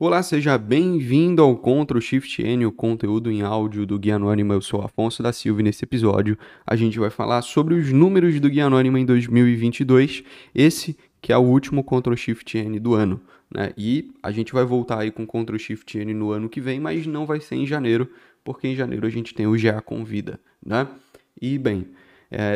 Olá, seja bem-vindo ao Ctrl Shift N, o conteúdo em áudio do Guia Anônima. Eu sou Afonso da Silva e nesse episódio a gente vai falar sobre os números do Guia Anônima em 2022, esse que é o último Ctrl Shift N do ano. Né? E a gente vai voltar aí com Ctrl Shift N no ano que vem, mas não vai ser em janeiro, porque em janeiro a gente tem o GA Convida. Né? E bem,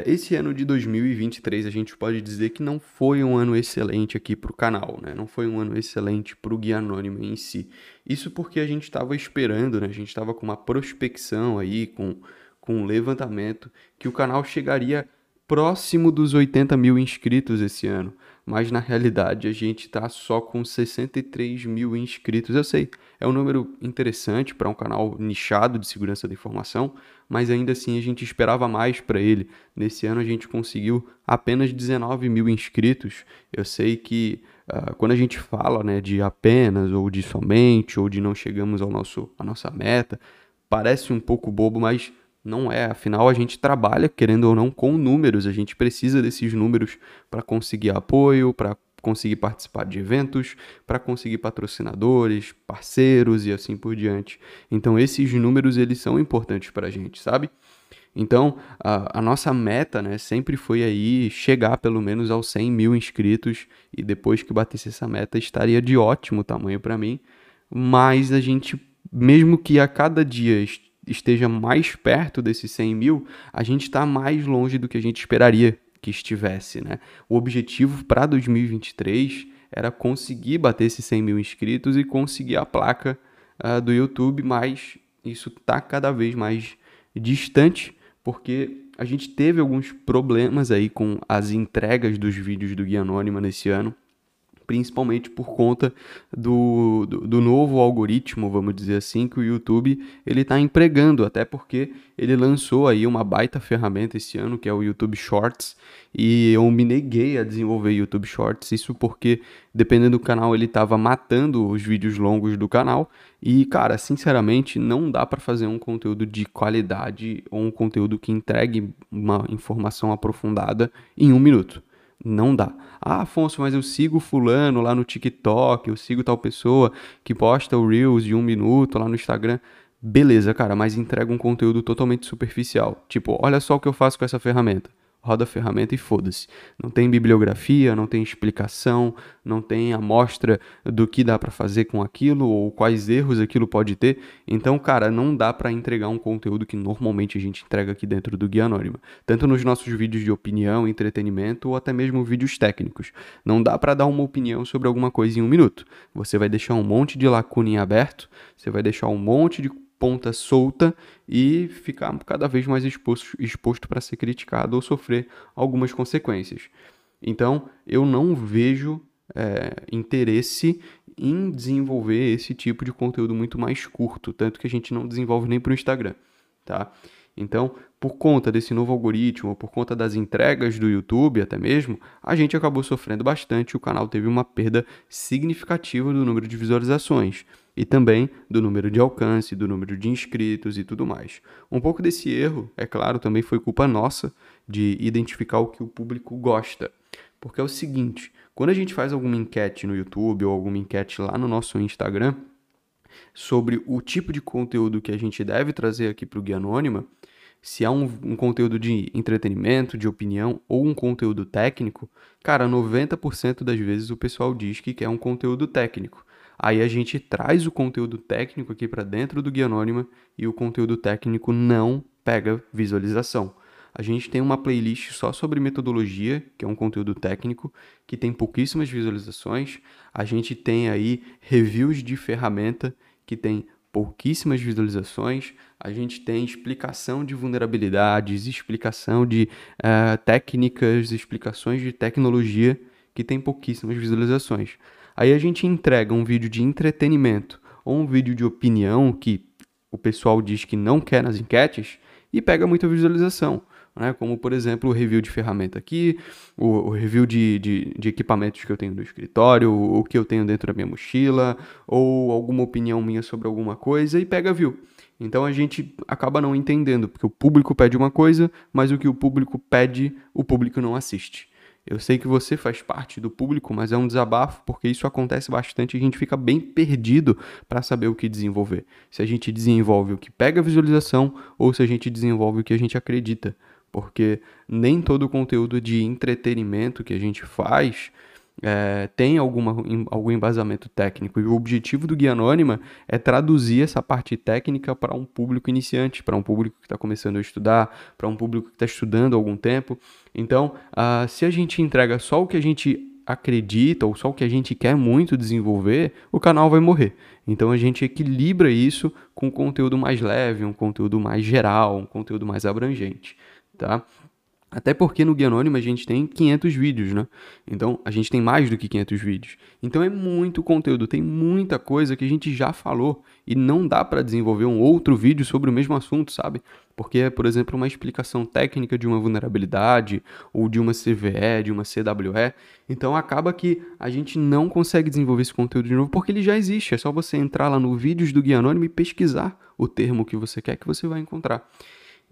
esse ano de 2023 a gente pode dizer que não foi um ano excelente aqui para o canal, né? Não foi um ano excelente para o Guia Anônimo em si. Isso porque a gente estava esperando, né? A gente estava com uma prospecção aí, com, com um levantamento, que o canal chegaria próximo dos 80 mil inscritos esse ano mas na realidade a gente está só com 63 mil inscritos. Eu sei, é um número interessante para um canal nichado de segurança da informação, mas ainda assim a gente esperava mais para ele. Nesse ano a gente conseguiu apenas 19 mil inscritos. Eu sei que uh, quando a gente fala né, de apenas, ou de somente, ou de não chegamos ao nosso, à nossa meta, parece um pouco bobo, mas não é, afinal a gente trabalha, querendo ou não, com números, a gente precisa desses números para conseguir apoio, para conseguir participar de eventos, para conseguir patrocinadores, parceiros e assim por diante. Então esses números eles são importantes para a gente, sabe? Então a, a, nossa meta, né, sempre foi aí chegar pelo menos aos 100 mil inscritos e depois que batesse essa meta estaria de ótimo tamanho para mim. Mas a gente, mesmo que a cada dia esteja mais perto desses 100 mil, a gente está mais longe do que a gente esperaria que estivesse, né? O objetivo para 2023 era conseguir bater esses 100 mil inscritos e conseguir a placa uh, do YouTube, mas isso está cada vez mais distante, porque a gente teve alguns problemas aí com as entregas dos vídeos do Guia Anônima nesse ano principalmente por conta do, do, do, novo algoritmo, vamos dizer assim, que o YouTube ele está empregando, até porque ele lançou aí uma baita ferramenta esse ano, que é o YouTube Shorts, e eu me neguei a desenvolver YouTube Shorts, isso porque, dependendo do canal, ele estava matando os vídeos longos do canal, e, cara, sinceramente, não dá para fazer um conteúdo de qualidade ou um conteúdo que entregue uma informação aprofundada em um minuto. Não dá. Ah, Afonso, mas eu sigo fulano lá no TikTok, eu sigo tal pessoa que posta o Reels de um minuto lá no Instagram. Beleza, cara, mas entrega um conteúdo totalmente superficial. Tipo, olha só o que eu faço com essa ferramenta roda a ferramenta e foda-se. Não tem bibliografia, não tem explicação, não tem amostra do que dá para fazer com aquilo ou quais erros aquilo pode ter. Então, cara, não dá para entregar um conteúdo que normalmente a gente entrega aqui dentro do Guia Anônima, tanto nos nossos vídeos de opinião, entretenimento ou até mesmo vídeos técnicos. Não dá para dar uma opinião sobre alguma coisa em um minuto. Você vai deixar um monte de lacuna em aberto, você vai deixar um monte de ponta solta e ficar cada vez mais exposto, exposto para ser criticado ou sofrer algumas consequências. Então, eu não vejo é, interesse em desenvolver esse tipo de conteúdo muito mais curto, tanto que a gente não desenvolve nem para o Instagram, tá? Então, por conta desse novo algoritmo, por conta das entregas do YouTube até mesmo, a gente acabou sofrendo bastante. O canal teve uma perda significativa do número de visualizações e também do número de alcance, do número de inscritos e tudo mais. Um pouco desse erro, é claro, também foi culpa nossa de identificar o que o público gosta. Porque é o seguinte, quando a gente faz alguma enquete no YouTube ou alguma enquete lá no nosso Instagram sobre o tipo de conteúdo que a gente deve trazer aqui para o Guia Anônima, se há um, um, conteúdo de entretenimento, de opinião ou um conteúdo técnico, cara, 90% das vezes o pessoal diz que quer um conteúdo técnico. Aí a gente traz o conteúdo técnico aqui para dentro do Guia Anônima e o conteúdo técnico não pega visualização. A gente tem uma playlist só sobre metodologia, que é um conteúdo técnico, que tem pouquíssimas visualizações. A gente tem aí reviews de ferramenta, que tem pouquíssimas visualizações. A gente tem explicação de vulnerabilidades, explicação de uh, técnicas, explicações de tecnologia, que tem pouquíssimas visualizações. Aí a gente entrega um vídeo de entretenimento ou um vídeo de opinião que o pessoal diz que não quer nas enquetes e pega muita visualização. Né? Como, por exemplo, o review de ferramenta aqui, o, o review de, de, de, equipamentos que eu tenho no escritório, o, o que eu tenho dentro da minha mochila, ou alguma opinião minha sobre alguma coisa e pega view. Então a gente acaba não entendendo, porque o público pede uma coisa, mas o que o público pede, o público não assiste. Eu sei que você faz parte do público, mas é um desabafo porque isso acontece bastante e a gente fica bem perdido para saber o que desenvolver. Se a gente desenvolve o que pega visualização ou se a gente desenvolve o que a gente acredita. Porque nem todo o conteúdo de entretenimento que a gente faz é, tem alguma, algum embasamento técnico. E o objetivo do Guia Anônima é traduzir essa parte técnica para um público iniciante, para um público que está começando a estudar, para um público que está estudando há algum tempo. Então, uh, se a gente entrega só o que a gente acredita ou só o que a gente quer muito desenvolver, o canal vai morrer. Então a gente equilibra isso com um conteúdo mais leve, um conteúdo mais geral, um conteúdo mais abrangente, tá? Até porque no Guia Anônimo a gente tem 500 vídeos, né? Então a gente tem mais do que 500 vídeos. Então é muito conteúdo, tem muita coisa que a gente já falou e não dá para desenvolver um outro vídeo sobre o mesmo assunto, sabe? Porque é, por exemplo, uma explicação técnica de uma vulnerabilidade ou de uma CVE, de uma CWE. Então acaba que a gente não consegue desenvolver esse conteúdo de novo porque ele já existe. É só você entrar lá no vídeos do Guia Anônimo e pesquisar o termo que você quer que você vai encontrar.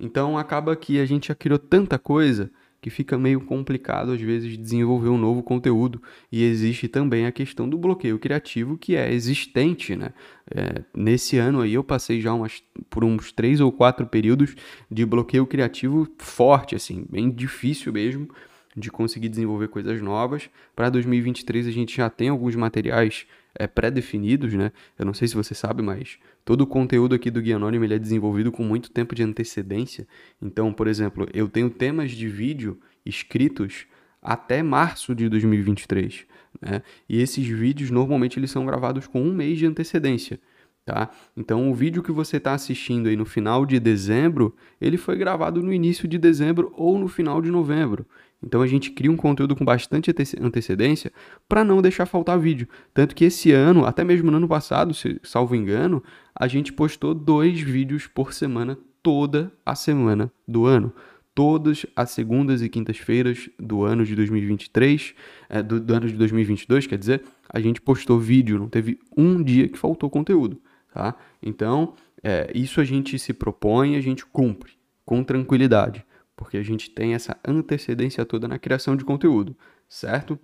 Então acaba que a gente já criou tanta coisa que fica meio complicado às vezes desenvolver um novo conteúdo e existe também a questão do bloqueio criativo que é existente, né? É, nesse ano aí eu passei já umas, por uns três ou quatro períodos de bloqueio criativo forte, assim, bem difícil mesmo de conseguir desenvolver coisas novas. Para 2023 a gente já tem alguns materiais é, pré-definidos, né? Eu não sei se você sabe, mas todo o conteúdo aqui do Guia Anônimo ele é desenvolvido com muito tempo de antecedência. Então, por exemplo, eu tenho temas de vídeo escritos até março de 2023, né? E esses vídeos normalmente eles são gravados com um mês de antecedência. Tá? Então, o vídeo que você está assistindo aí no final de dezembro, ele foi gravado no início de dezembro ou no final de novembro. Então a gente cria um conteúdo com bastante antecedência para não deixar faltar vídeo. Tanto que esse ano, até mesmo no ano passado, se salvo engano, a gente postou dois vídeos por semana toda a semana do ano. Todas as segundas e quintas-feiras do ano de 2023, é, do, do ano de 2022, quer dizer, a gente postou vídeo, não teve um dia que faltou conteúdo, tá? Então, é, isso a gente se propõe, a gente cumpre com tranquilidade porque a gente tem essa antecedência toda na criação de conteúdo, certo?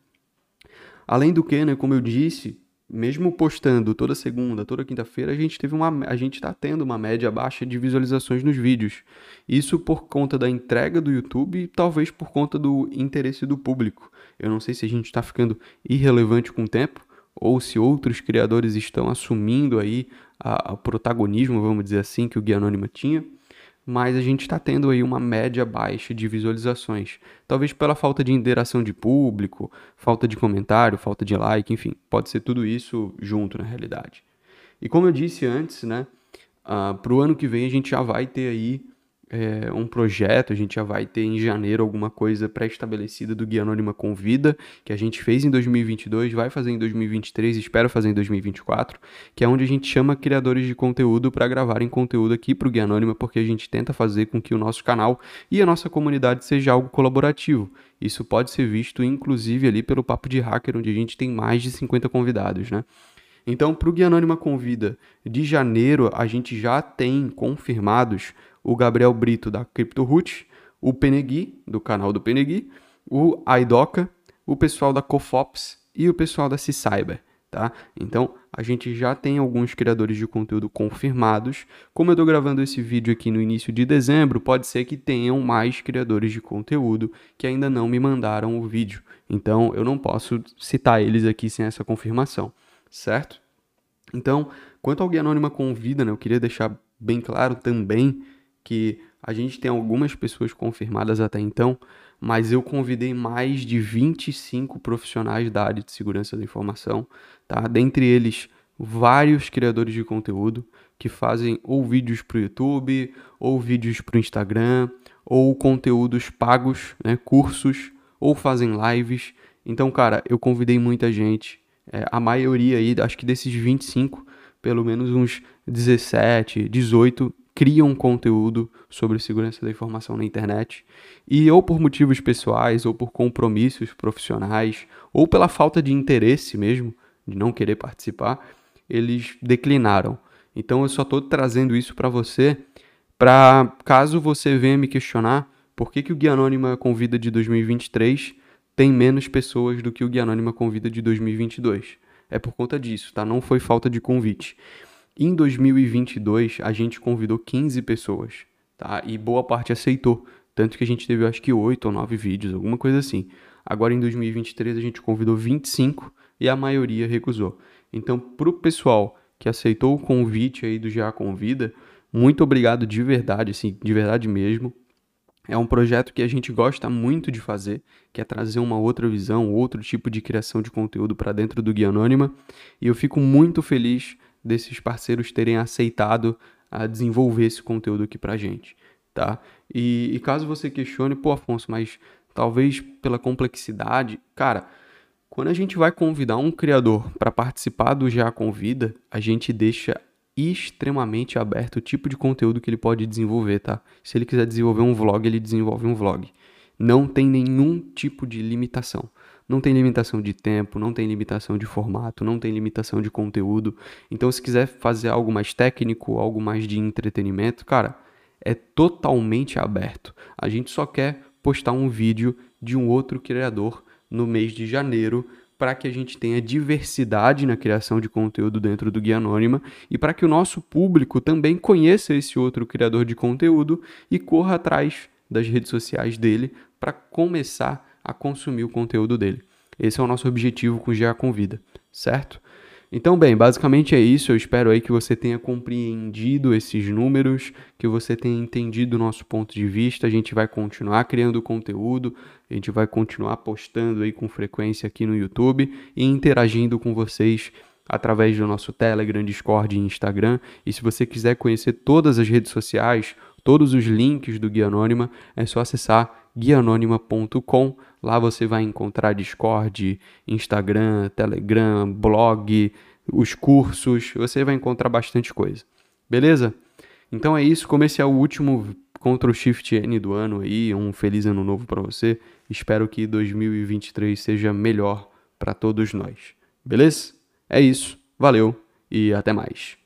Além do que, né, como eu disse, mesmo postando toda segunda, toda quinta-feira, a gente teve uma a gente está tendo uma média baixa de visualizações nos vídeos. Isso por conta da entrega do YouTube e talvez por conta do interesse do público. Eu não sei se a gente está ficando irrelevante com o tempo ou se outros criadores estão assumindo aí o protagonismo, vamos dizer assim, que o Guia Anônima tinha mas a gente está tendo aí uma média baixa de visualizações. Talvez pela falta de interação de público, falta de comentário, falta de like, enfim, pode ser tudo isso junto na realidade. E como eu disse antes, né, uh, ah, para o ano que vem a gente já vai ter aí é, um projeto, a gente já vai ter em janeiro alguma coisa pré-estabelecida do Guia Anônima Convida, que a gente fez em 2022, vai fazer em 2023, espero fazer em 2024, que é onde a gente chama criadores de conteúdo para gravarem conteúdo aqui para o Guia Anônima, porque a gente tenta fazer com que o nosso canal e a nossa comunidade seja algo colaborativo. Isso pode ser visto, inclusive, ali pelo Papo de Hacker, onde a gente tem mais de 50 convidados, né? Então, para o Guia Anônima Convida de janeiro, a gente já tem confirmados o Gabriel Brito da CryptoRoot, o Penegui, do canal do Penegui, o Aidoca, o pessoal da Cofops e o pessoal da C-Cyber, tá? Então, a gente já tem alguns criadores de conteúdo confirmados. Como eu estou gravando esse vídeo aqui no início de dezembro, pode ser que tenham mais criadores de conteúdo que ainda não me mandaram o vídeo. Então, eu não posso citar eles aqui sem essa confirmação, certo? Então, quanto ao Guia Anônima Convida, né, eu queria deixar bem claro também que a gente tem algumas pessoas confirmadas até então, mas eu convidei mais de 25 profissionais da área de segurança da informação, tá? Dentre eles, vários criadores de conteúdo que fazem ou vídeos para o YouTube, ou vídeos para o Instagram, ou conteúdos pagos, né, cursos, ou fazem lives. Então, cara, eu convidei muita gente. É, a maioria aí, acho que desses 25, pelo menos uns 17, 18 criam conteúdo sobre segurança da informação na internet e ou por motivos pessoais ou por compromissos profissionais ou pela falta de interesse mesmo de não querer participar, eles declinaram. Então eu só estou trazendo isso para você para caso você venha me questionar por que, que o Guia Anônima Convida de 2023 tem menos pessoas do que o Guia Anônima Convida de 2022. É por conta disso, tá? Não foi falta de convite. Em 2022, a gente convidou 15 pessoas, tá? E boa parte aceitou. Tanto que a gente teve, acho que, 8 ou 9 vídeos, alguma coisa assim. Agora, em 2023, a gente convidou 25 e a maioria recusou. Então, pro pessoal que aceitou o convite aí do Já Convida, muito obrigado de verdade, assim, de verdade mesmo. É um projeto que a gente gosta muito de fazer, que é trazer uma outra visão, outro tipo de criação de conteúdo para dentro do Guia Anônima. E eu fico muito feliz desses parceiros terem aceitado a desenvolver esse conteúdo aqui para gente, tá? E, e caso você questione, pô, Afonso, mas talvez pela complexidade, cara, quando a gente vai convidar um criador para participar do Já Convida, a gente deixa extremamente aberto o tipo de conteúdo que ele pode desenvolver, tá? Se ele quiser desenvolver um vlog, ele desenvolve um vlog. Não tem nenhum tipo de limitação. Não tem limitação de tempo, não tem limitação de formato, não tem limitação de conteúdo. Então, se quiser fazer algo mais técnico, algo mais de entretenimento, cara, é totalmente aberto. A gente só quer postar um vídeo de um outro criador no mês de janeiro para que a gente tenha diversidade na criação de conteúdo dentro do Guia Anônima e para que o nosso público também conheça esse outro criador de conteúdo e corra atrás das redes sociais dele para começar a consumir o conteúdo dele. Esse é o nosso objetivo com o GA Convida, certo? Então, bem, basicamente é isso. Eu espero aí que você tenha compreendido esses números, que você tenha entendido o nosso ponto de vista. A gente vai continuar criando conteúdo, a gente vai continuar postando aí com frequência aqui no YouTube e interagindo com vocês através do nosso Telegram, Discord e Instagram. E se você quiser conhecer todas as redes sociais, todos os links do Guia Anônima, é só acessar guianônima.com. Lá você vai encontrar Discord, Instagram, Telegram, blog, os cursos, você vai encontrar bastante coisa. Beleza? Então é isso, como esse é o último Ctrl Shift N do ano aí, um feliz ano novo para você. Espero que 2023 seja melhor para todos nós. Beleza? É isso. Valeu e até mais.